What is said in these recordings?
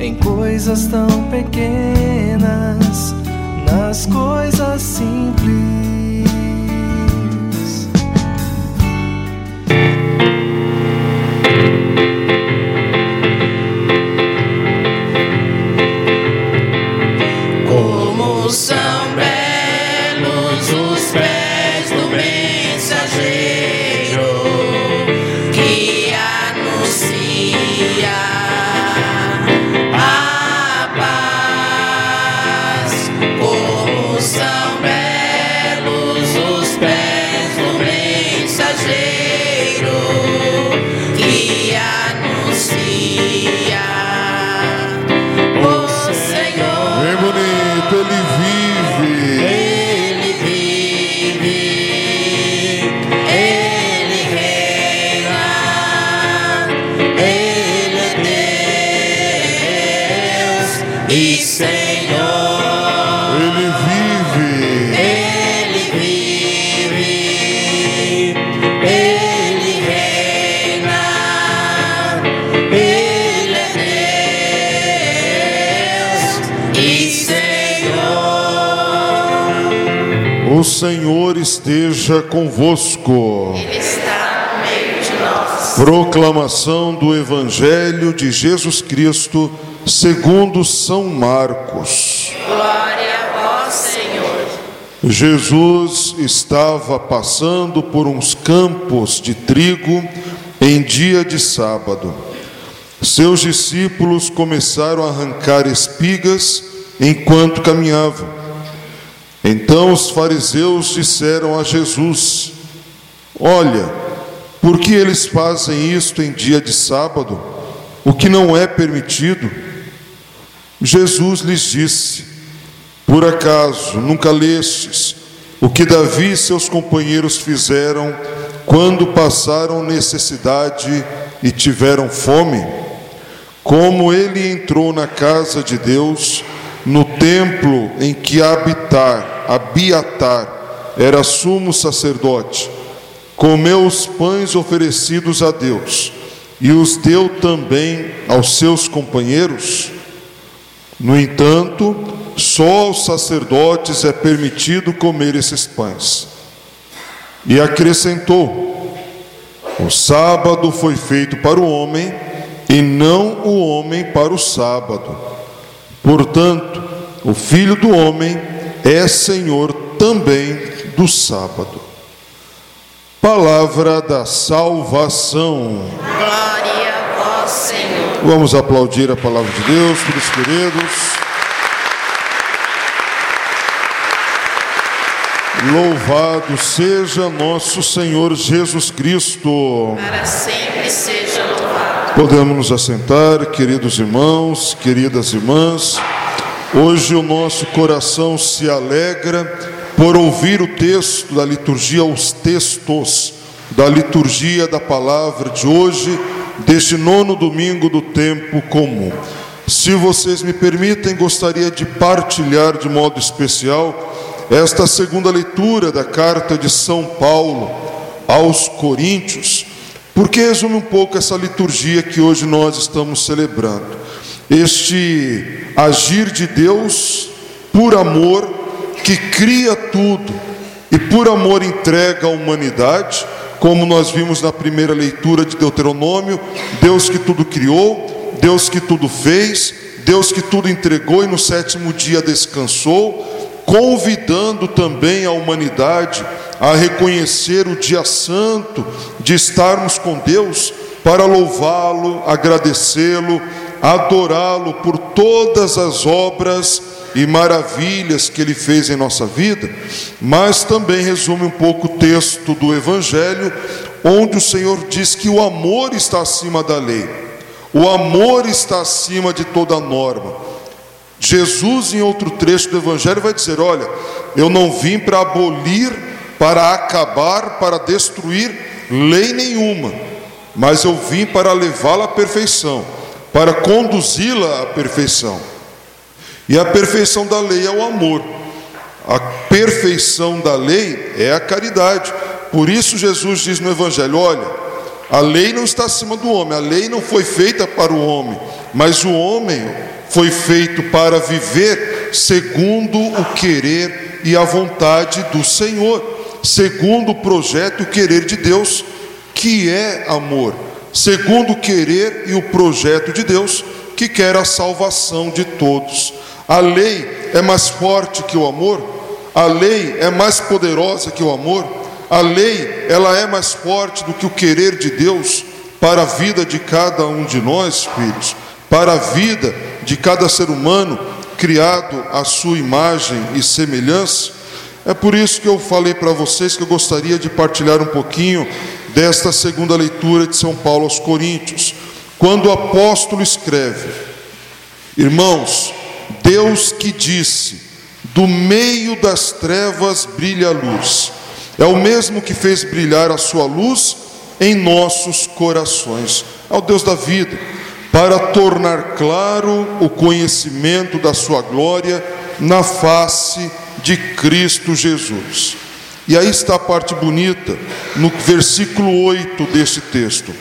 em coisas tão pequenas, O Senhor esteja convosco. Ele está no meio de nós. Proclamação do Evangelho de Jesus Cristo, segundo São Marcos. Glória a vós, Senhor. Jesus estava passando por uns campos de trigo em dia de sábado. Seus discípulos começaram a arrancar espigas enquanto caminhavam. Então os fariseus disseram a Jesus: Olha, por que eles fazem isto em dia de sábado, o que não é permitido? Jesus lhes disse: Por acaso nunca lestes o que Davi e seus companheiros fizeram quando passaram necessidade e tiveram fome? Como ele entrou na casa de Deus, no templo em que Abitar, Abiatar era sumo sacerdote, comeu os pães oferecidos a Deus e os deu também aos seus companheiros? No entanto, só aos sacerdotes é permitido comer esses pães. E acrescentou: O sábado foi feito para o homem e não o homem para o sábado. Portanto, o filho do homem é senhor também do sábado. Palavra da salvação. Glória a vós, Senhor. Vamos aplaudir a palavra de Deus, filhos queridos. Louvado seja nosso Senhor Jesus Cristo. Para sempre seja louvado. Podemos nos assentar, queridos irmãos, queridas irmãs. Hoje o nosso coração se alegra por ouvir o texto da liturgia, os textos da liturgia da palavra de hoje, deste nono domingo do tempo comum. Se vocês me permitem, gostaria de partilhar de modo especial esta segunda leitura da carta de São Paulo aos Coríntios, porque resume um pouco essa liturgia que hoje nós estamos celebrando. Este agir de Deus por amor que cria tudo e por amor entrega a humanidade, como nós vimos na primeira leitura de Deuteronômio, Deus que tudo criou, Deus que tudo fez, Deus que tudo entregou e no sétimo dia descansou, convidando também a humanidade a reconhecer o dia santo de estarmos com Deus para louvá-lo, agradecê-lo, adorá-lo por todas as obras e maravilhas que ele fez em nossa vida, mas também resume um pouco o texto do Evangelho, onde o Senhor diz que o amor está acima da lei, o amor está acima de toda norma. Jesus, em outro trecho do Evangelho, vai dizer: Olha, eu não vim para abolir, para acabar, para destruir lei nenhuma, mas eu vim para levá-la à perfeição, para conduzi-la à perfeição. E a perfeição da lei é o amor, a perfeição da lei é a caridade. Por isso, Jesus diz no Evangelho: Olha, a lei não está acima do homem, a lei não foi feita para o homem, mas o homem foi feito para viver segundo o querer e a vontade do Senhor, segundo o projeto e o querer de Deus, que é amor, segundo o querer e o projeto de Deus, que quer a salvação de todos. A lei é mais forte que o amor, a lei é mais poderosa que o amor, a lei ela é mais forte do que o querer de Deus para a vida de cada um de nós, filhos, para a vida de cada ser humano criado à sua imagem e semelhança. É por isso que eu falei para vocês que eu gostaria de partilhar um pouquinho desta segunda leitura de São Paulo aos Coríntios, quando o apóstolo escreve: Irmãos, Deus que disse: Do meio das trevas brilha a luz. É o mesmo que fez brilhar a sua luz em nossos corações. É o Deus da vida para tornar claro o conhecimento da Sua glória na face de Cristo Jesus. E aí está a parte bonita, no versículo 8 deste texto.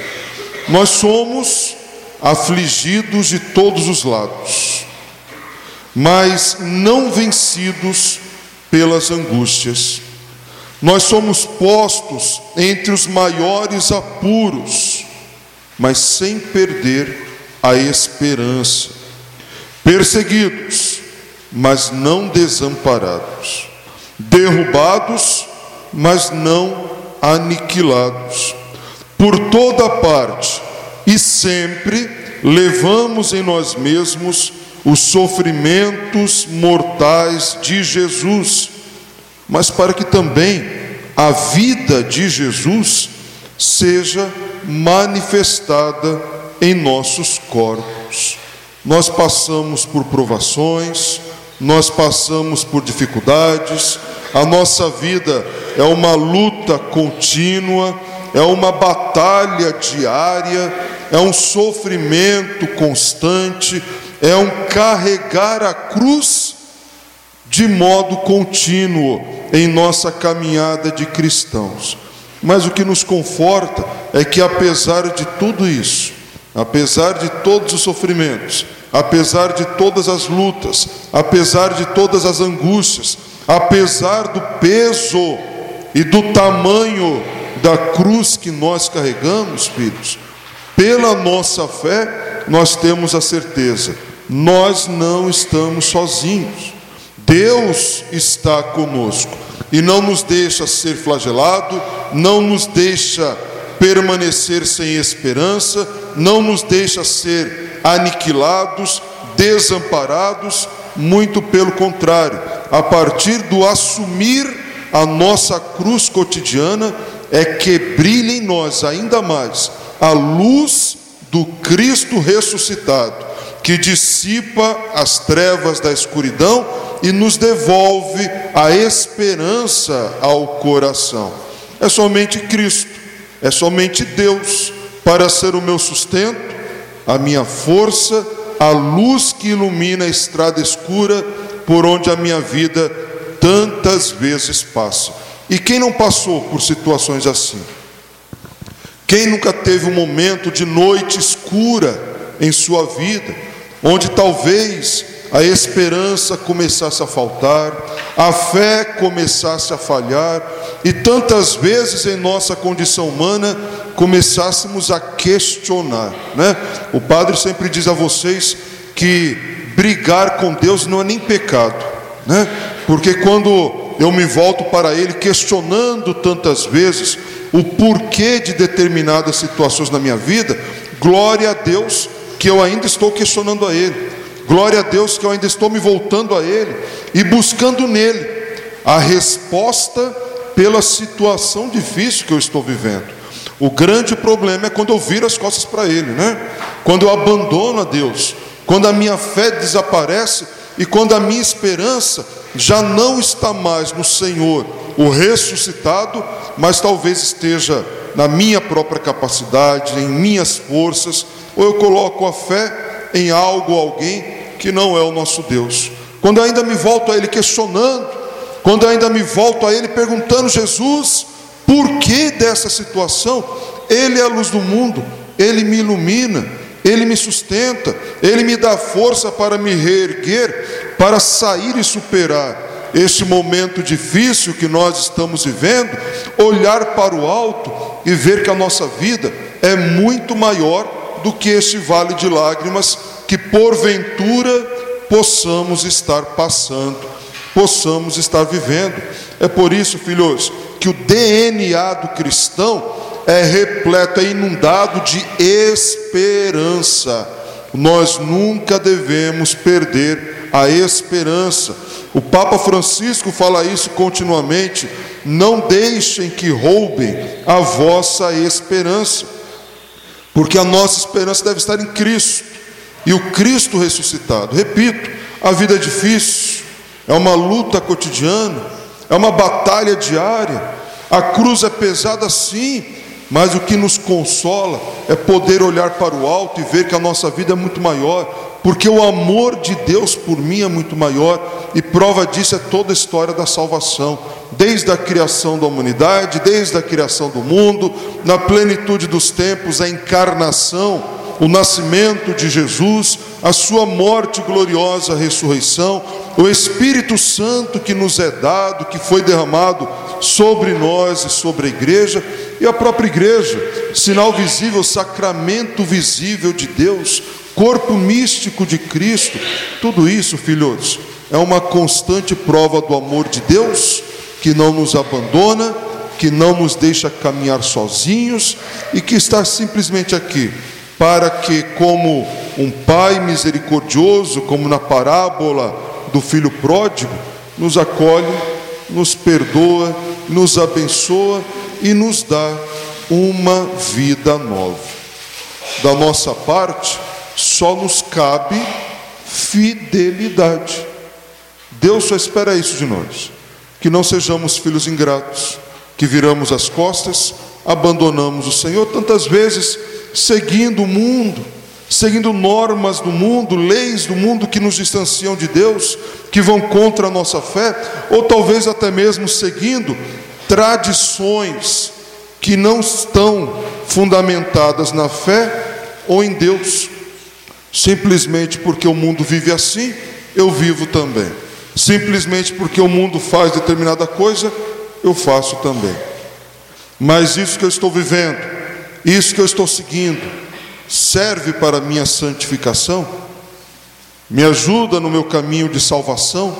Nós somos afligidos de todos os lados, mas não vencidos pelas angústias. Nós somos postos entre os maiores apuros, mas sem perder a esperança, perseguidos, mas não desamparados, derrubados, mas não aniquilados, por toda parte e sempre levamos em nós mesmos os sofrimentos mortais de Jesus, mas para que também a vida de Jesus seja manifestada em nossos corpos. Nós passamos por provações, nós passamos por dificuldades, a nossa vida é uma luta contínua, é uma batalha diária, é um sofrimento constante, é um carregar a cruz de modo contínuo em nossa caminhada de cristãos. Mas o que nos conforta é que, apesar de tudo isso, apesar de todos os sofrimentos, apesar de todas as lutas, apesar de todas as angústias, apesar do peso e do tamanho da cruz que nós carregamos, filhos, pela nossa fé, nós temos a certeza, nós não estamos sozinhos. Deus está conosco e não nos deixa ser flagelado, não nos deixa permanecer sem esperança, não nos deixa ser aniquilados, desamparados, muito pelo contrário, a partir do assumir a nossa cruz cotidiana, é que brilha em nós ainda mais a luz do Cristo ressuscitado, que dissipa as trevas da escuridão e nos devolve a esperança ao coração. É somente Cristo, é somente Deus para ser o meu sustento, a minha força, a luz que ilumina a estrada escura por onde a minha vida tantas vezes passa. E quem não passou por situações assim? Quem nunca teve um momento de noite escura em sua vida, onde talvez a esperança começasse a faltar, a fé começasse a falhar, e tantas vezes em nossa condição humana começássemos a questionar, né? O padre sempre diz a vocês que brigar com Deus não é nem pecado, né? Porque quando eu me volto para Ele questionando tantas vezes o porquê de determinadas situações na minha vida, glória a Deus que eu ainda estou questionando a Ele. Glória a Deus que eu ainda estou me voltando a Ele e buscando nele a resposta pela situação difícil que eu estou vivendo. O grande problema é quando eu viro as costas para Ele, né? Quando eu abandono a Deus, quando a minha fé desaparece e quando a minha esperança já não está mais no Senhor, o ressuscitado, mas talvez esteja na minha própria capacidade, em minhas forças, ou eu coloco a fé em algo alguém que não é o nosso Deus. Quando ainda me volto a Ele questionando, quando ainda me volto a Ele perguntando, Jesus, por que dessa situação? Ele é a luz do mundo, Ele me ilumina, Ele me sustenta, Ele me dá força para me reerguer, para sair e superar este momento difícil que nós estamos vivendo, olhar para o alto e ver que a nossa vida é muito maior do que este vale de lágrimas que porventura possamos estar passando, possamos estar vivendo. É por isso, filhos, que o DNA do cristão é repleto, é inundado de esperança. Nós nunca devemos perder a esperança. O Papa Francisco fala isso continuamente. Não deixem que roubem a vossa esperança, porque a nossa esperança deve estar em Cristo e o Cristo ressuscitado. Repito, a vida é difícil, é uma luta cotidiana, é uma batalha diária. A cruz é pesada sim, mas o que nos consola é poder olhar para o alto e ver que a nossa vida é muito maior, porque o amor de Deus por mim é muito maior, e prova disso é toda a história da salvação, desde a criação da humanidade, desde a criação do mundo, na plenitude dos tempos, a encarnação, o nascimento de Jesus, a sua morte gloriosa, ressurreição, o Espírito Santo que nos é dado, que foi derramado sobre nós e sobre a igreja, e a própria igreja, sinal visível, sacramento visível de Deus, corpo místico de Cristo, tudo isso, filhos, é uma constante prova do amor de Deus, que não nos abandona, que não nos deixa caminhar sozinhos e que está simplesmente aqui para que, como um pai misericordioso, como na parábola do filho pródigo, nos acolhe, nos perdoa, nos abençoa e nos dá uma vida nova. Da nossa parte, só nos cabe fidelidade. Deus só espera isso de nós, que não sejamos filhos ingratos, que viramos as costas, abandonamos o Senhor tantas vezes seguindo o mundo, seguindo normas do mundo, leis do mundo que nos distanciam de Deus, que vão contra a nossa fé, ou talvez até mesmo seguindo tradições que não estão fundamentadas na fé ou em Deus, simplesmente porque o mundo vive assim, eu vivo também. Simplesmente porque o mundo faz determinada coisa, eu faço também. Mas isso que eu estou vivendo, isso que eu estou seguindo, serve para a minha santificação? Me ajuda no meu caminho de salvação?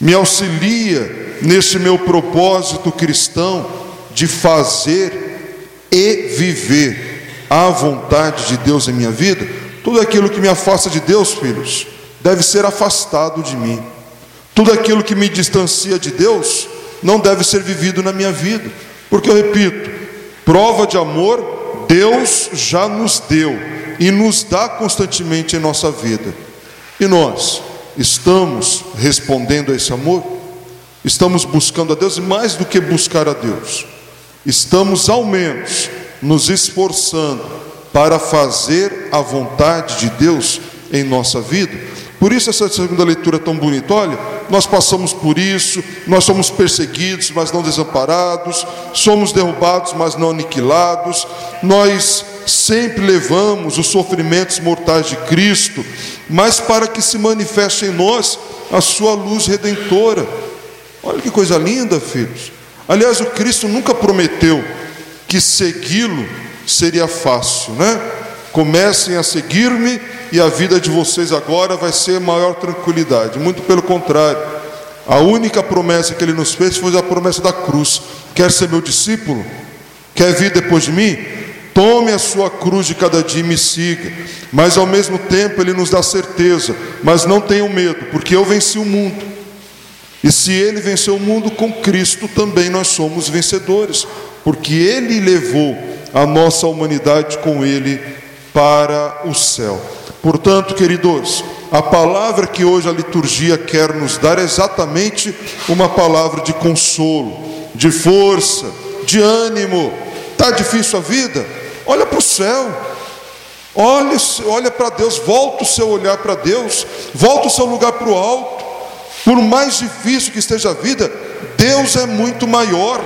Me auxilia nesse meu propósito cristão de fazer e viver a vontade de Deus em minha vida? Tudo aquilo que me afasta de Deus, filhos, deve ser afastado de mim. Tudo aquilo que me distancia de Deus não deve ser vivido na minha vida. Porque eu repito, prova de amor Deus já nos deu e nos dá constantemente em nossa vida. E nós estamos respondendo a esse amor? Estamos buscando a Deus e mais do que buscar a Deus, estamos ao menos nos esforçando para fazer a vontade de Deus em nossa vida. Por isso essa segunda leitura é tão bonita. Olha, nós passamos por isso, nós somos perseguidos, mas não desamparados, somos derrubados, mas não aniquilados. Nós sempre levamos os sofrimentos mortais de Cristo, mas para que se manifeste em nós a sua luz redentora. Olha que coisa linda, filhos. Aliás, o Cristo nunca prometeu que segui-lo seria fácil, né? Comecem a seguir-me e a vida de vocês agora vai ser maior tranquilidade. Muito pelo contrário. A única promessa que ele nos fez foi a promessa da cruz. Quer ser meu discípulo? Quer vir depois de mim? Tome a sua cruz de cada dia e me siga. Mas ao mesmo tempo ele nos dá certeza. Mas não tenham medo, porque eu venci o mundo. E se ele venceu o mundo com Cristo, também nós somos vencedores. Porque ele levou a nossa humanidade com ele para o céu. Portanto, queridos, a palavra que hoje a liturgia quer nos dar é exatamente uma palavra de consolo, de força, de ânimo. Tá difícil a vida? Olha para o céu. Olha, olha para Deus, volta o seu olhar para Deus, volta o seu lugar para o alto. Por mais difícil que esteja a vida, Deus é muito maior.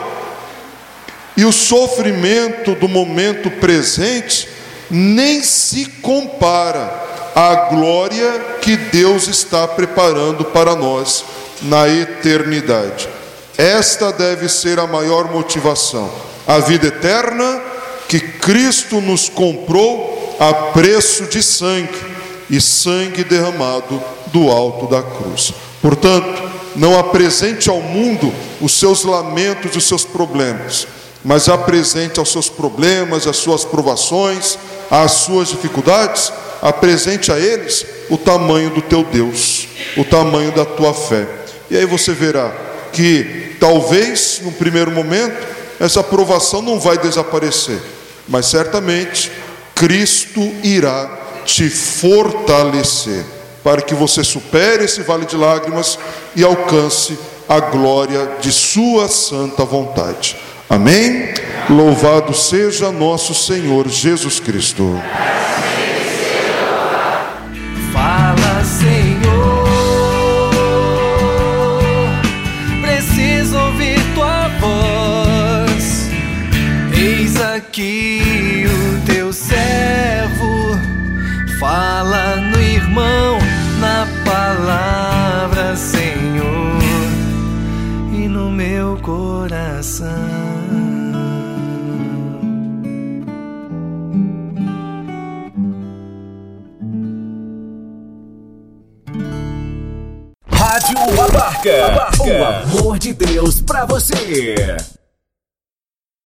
E o sofrimento do momento presente nem se compara à glória que Deus está preparando para nós na eternidade. Esta deve ser a maior motivação, a vida eterna que Cristo nos comprou a preço de sangue e sangue derramado do alto da cruz. Portanto, não apresente ao mundo os seus lamentos e os seus problemas mas apresente aos seus problemas, às suas provações, às suas dificuldades, apresente a eles o tamanho do teu Deus, o tamanho da tua fé. E aí você verá que talvez no primeiro momento essa provação não vai desaparecer, mas certamente Cristo irá te fortalecer para que você supere esse vale de lágrimas e alcance a glória de sua santa vontade. Amém? Louvado seja nosso Senhor Jesus Cristo.